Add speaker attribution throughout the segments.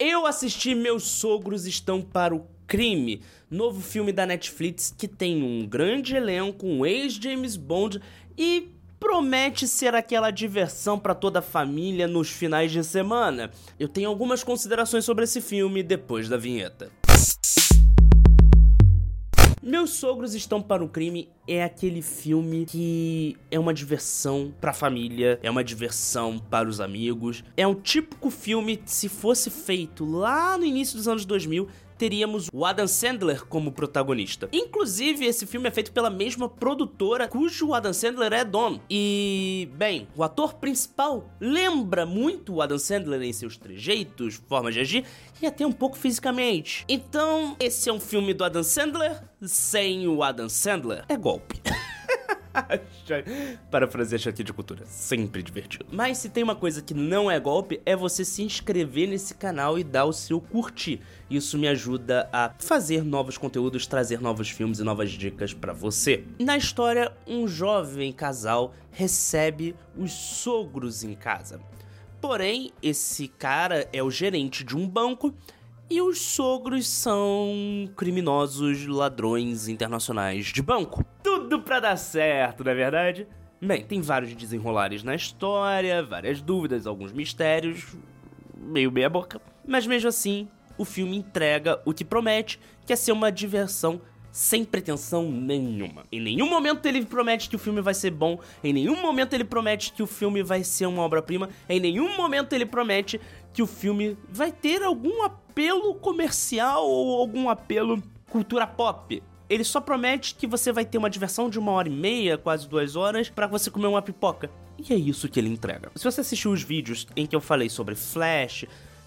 Speaker 1: Eu assisti Meus Sogros Estão para o Crime, novo filme da Netflix que tem um grande elenco, um ex-James Bond e promete ser aquela diversão para toda a família nos finais de semana. Eu tenho algumas considerações sobre esse filme depois da vinheta. Meus Sogros Estão para o Crime é aquele filme que é uma diversão pra família, é uma diversão para os amigos. É um típico filme, se fosse feito lá no início dos anos 2000, teríamos o Adam Sandler como protagonista. Inclusive, esse filme é feito pela mesma produtora cujo Adam Sandler é dono. E, bem, o ator principal lembra muito o Adam Sandler em seus trejeitos, formas de agir e até um pouco fisicamente. Então, esse é um filme do Adam Sandler sem o Adam Sandler. É golpe. Parafrasear aqui de cultura, sempre divertido. Mas se tem uma coisa que não é golpe, é você se inscrever nesse canal e dar o seu curtir. Isso me ajuda a fazer novos conteúdos, trazer novos filmes e novas dicas para você. Na história, um jovem casal recebe os sogros em casa. Porém, esse cara é o gerente de um banco e os sogros são criminosos ladrões internacionais de banco. Tudo para dar certo, não é verdade? Bem, tem vários desenrolares na história, várias dúvidas, alguns mistérios, meio meia boca. Mas mesmo assim, o filme entrega o que promete, que é ser uma diversão sem pretensão nenhuma. Em nenhum momento ele promete que o filme vai ser bom, em nenhum momento ele promete que o filme vai ser uma obra-prima, em nenhum momento ele promete que o filme vai ter algum apelo comercial ou algum apelo cultura pop. Ele só promete que você vai ter uma diversão de uma hora e meia, quase duas horas, para você comer uma pipoca. E é isso que ele entrega. Se você assistiu os vídeos em que eu falei sobre Flash,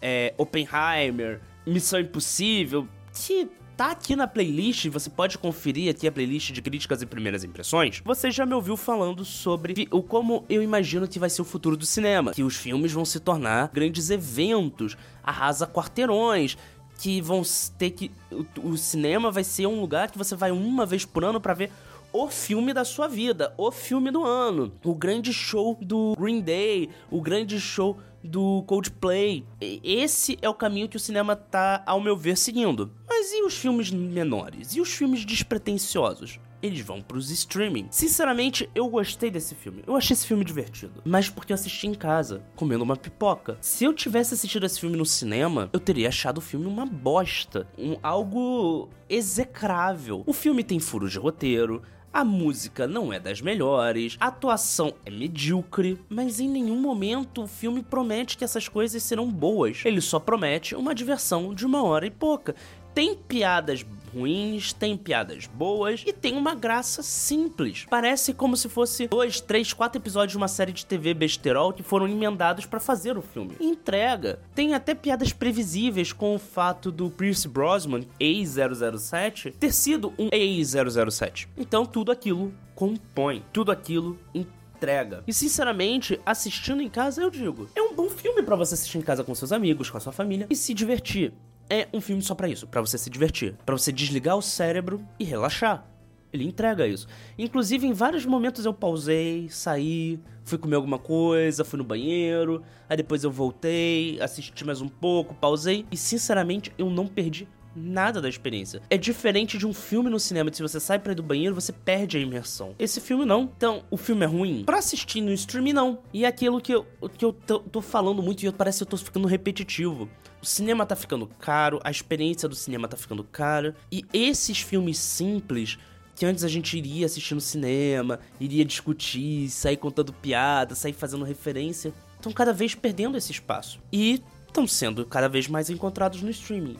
Speaker 1: é, Oppenheimer, Missão Impossível, que tá aqui na playlist, você pode conferir aqui a playlist de críticas e primeiras impressões. Você já me ouviu falando sobre o como eu imagino que vai ser o futuro do cinema, que os filmes vão se tornar grandes eventos, arrasa quarteirões, que vão ter que o, o cinema vai ser um lugar que você vai uma vez por ano para ver o filme da sua vida, o filme do ano, o grande show do Green Day, o grande show do Coldplay. Esse é o caminho que o cinema tá, ao meu ver, seguindo. Mas e os filmes menores? E os filmes despretensiosos? eles vão pros streaming. Sinceramente, eu gostei desse filme. Eu achei esse filme divertido. Mas porque eu assisti em casa, comendo uma pipoca. Se eu tivesse assistido esse filme no cinema, eu teria achado o filme uma bosta. Um, algo execrável. O filme tem furos de roteiro, a música não é das melhores, a atuação é medíocre, mas em nenhum momento o filme promete que essas coisas serão boas. Ele só promete uma diversão de uma hora e pouca. Tem piadas ruins, tem piadas boas e tem uma graça simples. Parece como se fosse dois, três, quatro episódios de uma série de TV besterol que foram emendados para fazer o filme. entrega. Tem até piadas previsíveis com o fato do Pierce Brosnan, ex-007, ter sido um ex-007. Então tudo aquilo compõe, tudo aquilo entrega. E sinceramente, assistindo em casa, eu digo, é um bom filme para você assistir em casa com seus amigos, com a sua família e se divertir é um filme só para isso, para você se divertir, para você desligar o cérebro e relaxar. Ele entrega isso. Inclusive, em vários momentos eu pausei, saí, fui comer alguma coisa, fui no banheiro, aí depois eu voltei, assisti mais um pouco, pausei e sinceramente eu não perdi nada da experiência. É diferente de um filme no cinema, que se você sai para ir do banheiro, você perde a imersão. Esse filme não. Então, o filme é ruim? Pra assistir no streaming, não. E é aquilo que eu, que eu tô, tô falando muito e parece que eu tô ficando repetitivo. O cinema tá ficando caro, a experiência do cinema tá ficando cara. E esses filmes simples que antes a gente iria assistir no cinema, iria discutir, sair contando piada, sair fazendo referência, estão cada vez perdendo esse espaço. E estão sendo cada vez mais encontrados no streaming.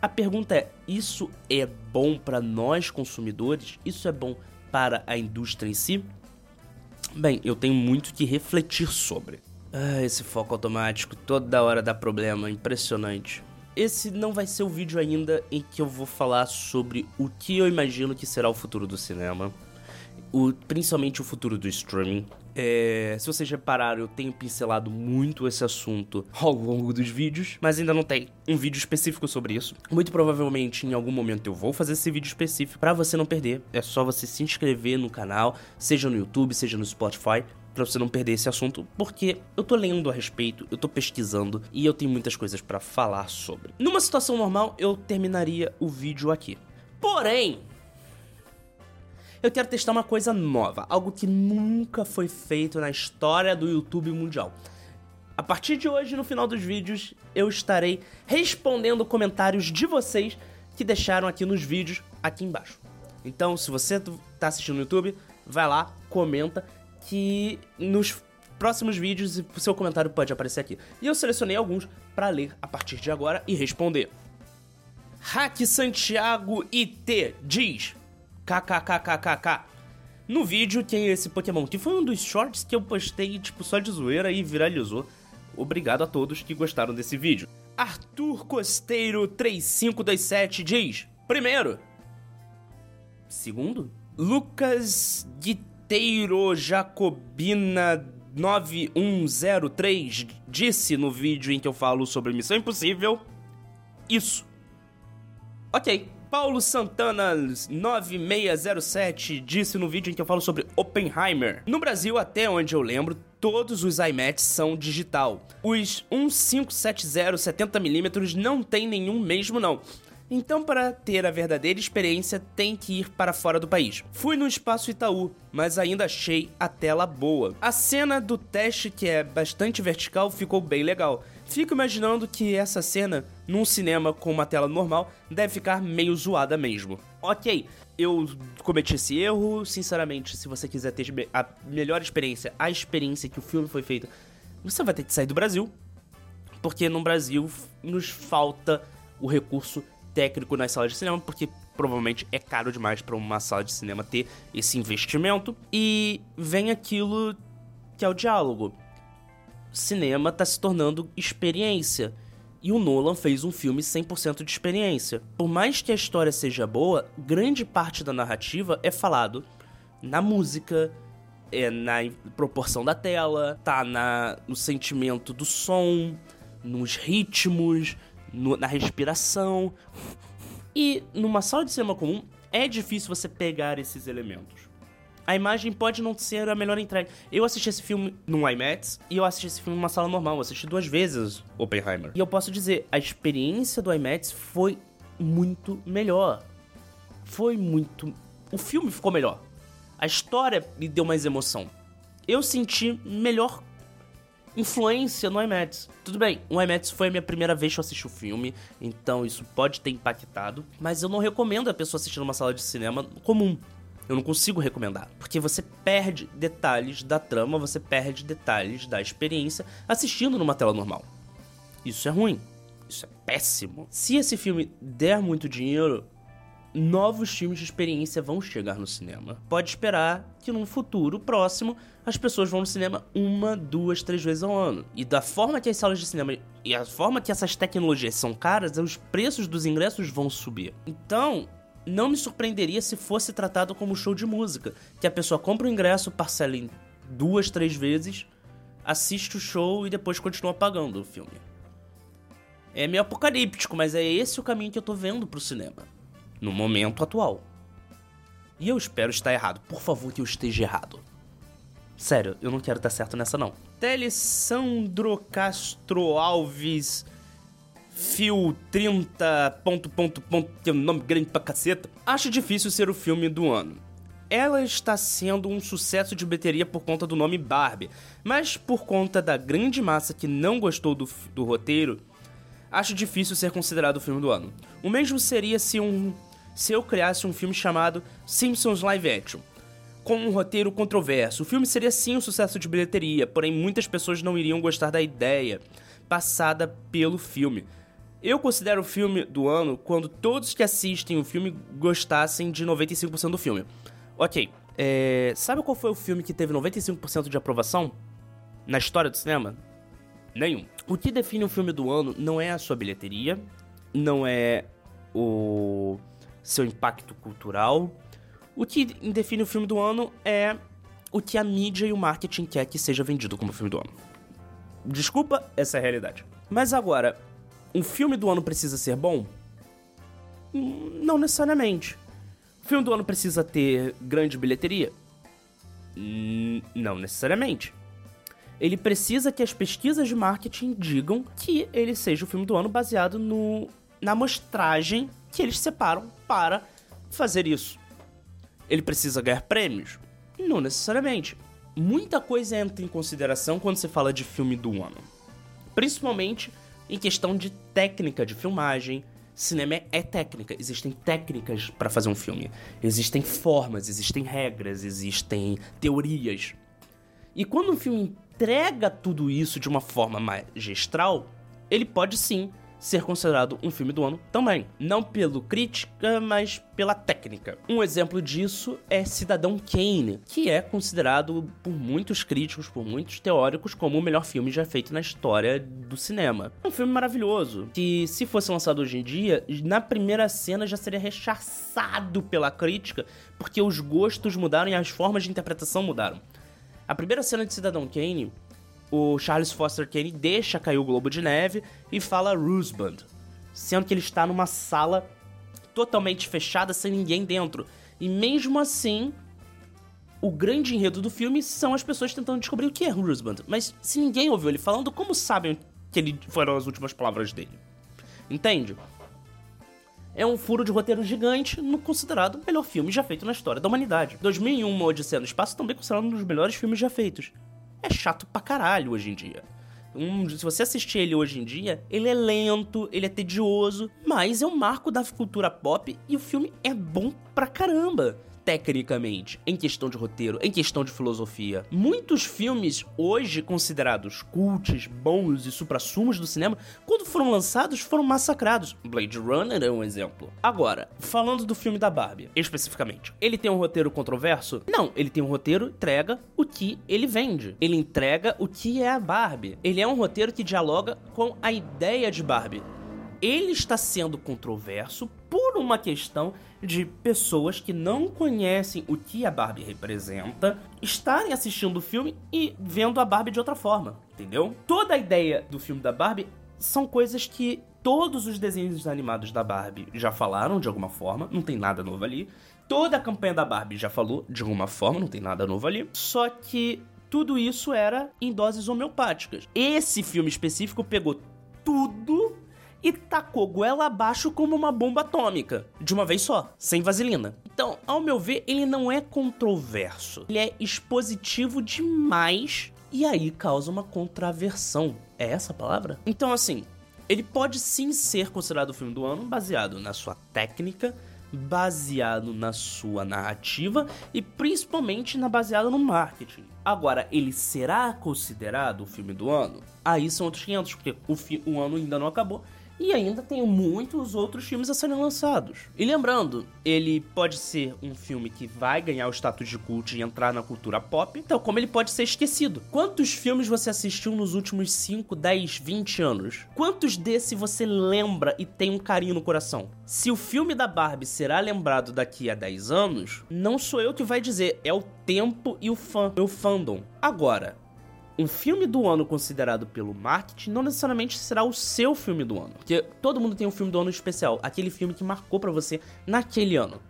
Speaker 1: A pergunta é: isso é bom para nós consumidores? Isso é bom para a indústria em si? Bem, eu tenho muito que refletir sobre. Ah, esse foco automático toda hora dá problema, impressionante. Esse não vai ser o vídeo ainda em que eu vou falar sobre o que eu imagino que será o futuro do cinema, o, principalmente o futuro do streaming, é, se vocês repararam, eu tenho pincelado muito esse assunto ao longo dos vídeos, mas ainda não tem um vídeo específico sobre isso. Muito provavelmente em algum momento eu vou fazer esse vídeo específico para você não perder. É só você se inscrever no canal, seja no YouTube, seja no Spotify Pra você não perder esse assunto, porque eu tô lendo a respeito, eu tô pesquisando e eu tenho muitas coisas para falar sobre. Numa situação normal, eu terminaria o vídeo aqui. Porém, eu quero testar uma coisa nova, algo que nunca foi feito na história do YouTube mundial. A partir de hoje, no final dos vídeos, eu estarei respondendo comentários de vocês que deixaram aqui nos vídeos aqui embaixo. Então, se você está assistindo no YouTube, vai lá, comenta que nos próximos vídeos o seu comentário pode aparecer aqui. E eu selecionei alguns para ler a partir de agora e responder. Hack Santiago IT diz: KKKKKK. No vídeo tem esse Pokémon, que foi um dos shorts que eu postei, tipo, só de zoeira e viralizou. Obrigado a todos que gostaram desse vídeo. Arthur Costeiro 3527 diz: Primeiro. Segundo. Lucas Guiteiro Jacobina 9103 disse no vídeo em que eu falo sobre Missão Impossível. Isso. Ok. Paulo Santana 9607 disse no vídeo em que eu falo sobre Oppenheimer. No Brasil, até onde eu lembro, todos os iMacs são digital. Os 1570 70mm não tem nenhum mesmo não. Então, para ter a verdadeira experiência, tem que ir para fora do país. Fui no Espaço Itaú, mas ainda achei a tela boa. A cena do teste, que é bastante vertical, ficou bem legal. Fico imaginando que essa cena, num cinema com uma tela normal, deve ficar meio zoada mesmo. Ok, eu cometi esse erro, sinceramente, se você quiser ter a melhor experiência, a experiência que o filme foi feito, você vai ter que sair do Brasil, porque no Brasil nos falta o recurso técnico nas salas de cinema, porque provavelmente é caro demais para uma sala de cinema ter esse investimento. E vem aquilo que é o diálogo. Cinema está se tornando experiência. E o Nolan fez um filme 100% de experiência. Por mais que a história seja boa, grande parte da narrativa é falado na música, é na proporção da tela, tá na, no sentimento do som, nos ritmos, no, na respiração. E numa sala de cinema comum é difícil você pegar esses elementos. A imagem pode não ser a melhor entrega. Eu assisti esse filme num IMAX e eu assisti esse filme numa sala normal. Eu assisti duas vezes Oppenheimer. E eu posso dizer, a experiência do IMAX foi muito melhor. Foi muito. O filme ficou melhor. A história me deu mais emoção. Eu senti melhor influência no IMAX. Tudo bem, o IMAX foi a minha primeira vez que eu assisti o filme, então isso pode ter impactado, mas eu não recomendo a pessoa assistir numa sala de cinema comum. Eu não consigo recomendar, porque você perde detalhes da trama, você perde detalhes da experiência assistindo numa tela normal. Isso é ruim. Isso é péssimo. Se esse filme der muito dinheiro, novos filmes de experiência vão chegar no cinema. Pode esperar que num futuro próximo as pessoas vão no cinema uma, duas, três vezes ao ano. E da forma que as salas de cinema e a forma que essas tecnologias são caras, os preços dos ingressos vão subir. Então, não me surpreenderia se fosse tratado como show de música, que a pessoa compra o ingresso, parcela em duas, três vezes, assiste o show e depois continua pagando o filme. É meio apocalíptico, mas é esse o caminho que eu tô vendo pro cinema no momento atual. E eu espero estar errado. Por favor, que eu esteja errado. Sério, eu não quero estar certo nessa não. Telesandro Castro Alves Fio 30. Ponto, ponto, ponto, é um nome grande pra caceta. Acho difícil ser o filme do ano. Ela está sendo um sucesso de bilheteria por conta do nome Barbie, mas por conta da grande massa que não gostou do, do roteiro, acho difícil ser considerado o filme do ano. O mesmo seria se um se eu criasse um filme chamado Simpsons Live Action. Com um roteiro controverso, o filme seria sim um sucesso de bilheteria, porém muitas pessoas não iriam gostar da ideia passada pelo filme. Eu considero o filme do ano quando todos que assistem o filme gostassem de 95% do filme. Ok, é... sabe qual foi o filme que teve 95% de aprovação na história do cinema? Nenhum. O que define o filme do ano não é a sua bilheteria, não é o seu impacto cultural. O que define o filme do ano é o que a mídia e o marketing quer que seja vendido como filme do ano. Desculpa, essa é a realidade. Mas agora, um filme do ano precisa ser bom? Não necessariamente. O filme do ano precisa ter grande bilheteria? Não necessariamente. Ele precisa que as pesquisas de marketing digam que ele seja o filme do ano baseado no, na amostragem que eles separam para fazer isso. Ele precisa ganhar prêmios? Não necessariamente. Muita coisa entra em consideração quando se fala de filme do ano. Principalmente em questão de técnica de filmagem. Cinema é técnica, existem técnicas para fazer um filme. Existem formas, existem regras, existem teorias. E quando um filme entrega tudo isso de uma forma magistral, ele pode sim ser considerado um filme do ano também. Não pelo crítica, mas pela técnica. Um exemplo disso é Cidadão Kane, que é considerado por muitos críticos, por muitos teóricos, como o melhor filme já feito na história do cinema. Um filme maravilhoso, que se fosse lançado hoje em dia, na primeira cena já seria rechaçado pela crítica, porque os gostos mudaram e as formas de interpretação mudaram. A primeira cena de Cidadão Kane o Charles Foster Kane deixa cair o globo de neve e fala Roosebud, sendo que ele está numa sala totalmente fechada, sem ninguém dentro. E mesmo assim, o grande enredo do filme são as pessoas tentando descobrir o que é Roosebud. Mas se ninguém ouviu ele falando, como sabem que ele foram as últimas palavras dele? Entende? É um furo de roteiro gigante no considerado melhor filme já feito na história da humanidade. 2001, Uma Odisseia no Espaço, também considerado um dos melhores filmes já feitos é chato pra caralho hoje em dia. Um, se você assistir ele hoje em dia, ele é lento, ele é tedioso, mas é um marco da cultura pop e o filme é bom pra caramba tecnicamente, em questão de roteiro, em questão de filosofia. Muitos filmes hoje considerados cults, bons e suprassumos do cinema, quando foram lançados, foram massacrados. Blade Runner é um exemplo. Agora, falando do filme da Barbie, especificamente, ele tem um roteiro controverso? Não, ele tem um roteiro entrega o que ele vende. Ele entrega o que é a Barbie. Ele é um roteiro que dialoga com a ideia de Barbie ele está sendo controverso por uma questão de pessoas que não conhecem o que a Barbie representa estarem assistindo o filme e vendo a Barbie de outra forma, entendeu? Toda a ideia do filme da Barbie são coisas que todos os desenhos animados da Barbie já falaram de alguma forma, não tem nada novo ali. Toda a campanha da Barbie já falou de alguma forma, não tem nada novo ali. Só que tudo isso era em doses homeopáticas. Esse filme específico pegou tudo e tacou goela abaixo como uma bomba atômica, de uma vez só, sem vaselina. Então, ao meu ver, ele não é controverso, ele é expositivo demais e aí causa uma contraversão. É essa a palavra? Então, assim, ele pode sim ser considerado o filme do ano baseado na sua técnica, baseado na sua narrativa e principalmente na baseada no marketing. Agora, ele será considerado o filme do ano? Aí são outros 500, porque o, o ano ainda não acabou e ainda tem muitos outros filmes a serem lançados. E lembrando, ele pode ser um filme que vai ganhar o status de culto e entrar na cultura pop, tal como ele pode ser esquecido. Quantos filmes você assistiu nos últimos 5, 10, 20 anos? Quantos desse você lembra e tem um carinho no coração? Se o filme da Barbie será lembrado daqui a 10 anos, não sou eu que vai dizer, é o tempo e o fã, o fandom. Agora, um filme do ano considerado pelo marketing não necessariamente será o seu filme do ano. Porque todo mundo tem um filme do ano especial, aquele filme que marcou para você naquele ano.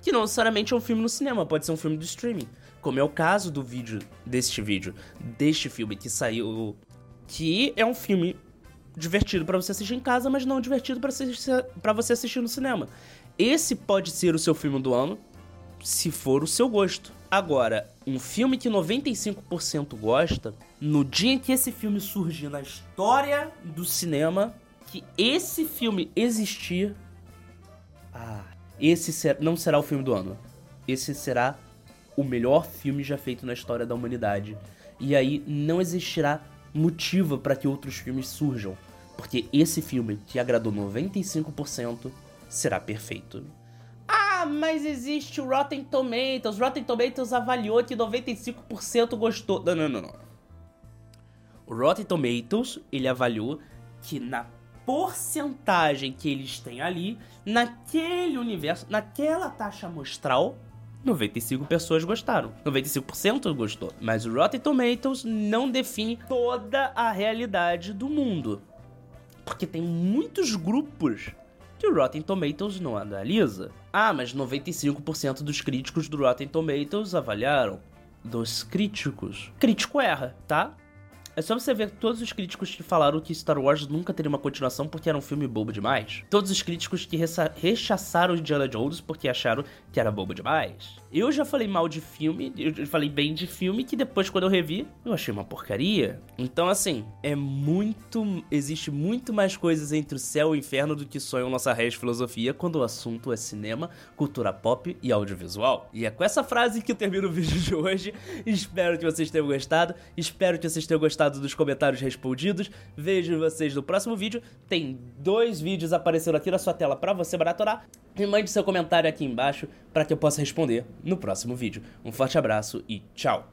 Speaker 1: Que não necessariamente é um filme no cinema, pode ser um filme do streaming. Como é o caso do vídeo, deste vídeo, deste filme que saiu. Que é um filme divertido para você assistir em casa, mas não divertido para você assistir no cinema. Esse pode ser o seu filme do ano, se for o seu gosto. Agora, um filme que 95% gosta, no dia em que esse filme surgir na história do cinema, que esse filme existir, ah, esse ser, não será o filme do ano. Esse será o melhor filme já feito na história da humanidade. E aí não existirá motivo para que outros filmes surjam, porque esse filme que agradou 95% será perfeito. Mas existe o Rotten Tomatoes. Rotten Tomatoes avaliou que 95% gostou. Não, não, não, não. O Rotten Tomatoes, ele avaliou que na porcentagem que eles têm ali, naquele universo, naquela taxa amostral, 95 pessoas gostaram. 95% gostou. Mas o Rotten Tomatoes não define toda a realidade do mundo. Porque tem muitos grupos que o Rotten Tomatoes não analisa. Ah, mas 95% dos críticos do Rotten Tomatoes avaliaram. dos críticos, crítico erra, tá? É só você ver todos os críticos que falaram que Star Wars nunca teria uma continuação porque era um filme bobo demais. Todos os críticos que rechaçaram Indiana Jones porque acharam que era bobo demais. Eu já falei mal de filme, eu falei bem de filme, que depois, quando eu revi, eu achei uma porcaria. Então, assim, é muito. Existe muito mais coisas entre o céu e o inferno do que sonham nossa raiz filosofia quando o assunto é cinema, cultura pop e audiovisual. E é com essa frase que eu termino o vídeo de hoje. Espero que vocês tenham gostado. Espero que vocês tenham gostado dos comentários respondidos. Vejo vocês no próximo vídeo. Tem dois vídeos aparecendo aqui na sua tela para você maratonar. E mande seu comentário aqui embaixo para que eu possa responder no próximo vídeo. Um forte abraço e tchau!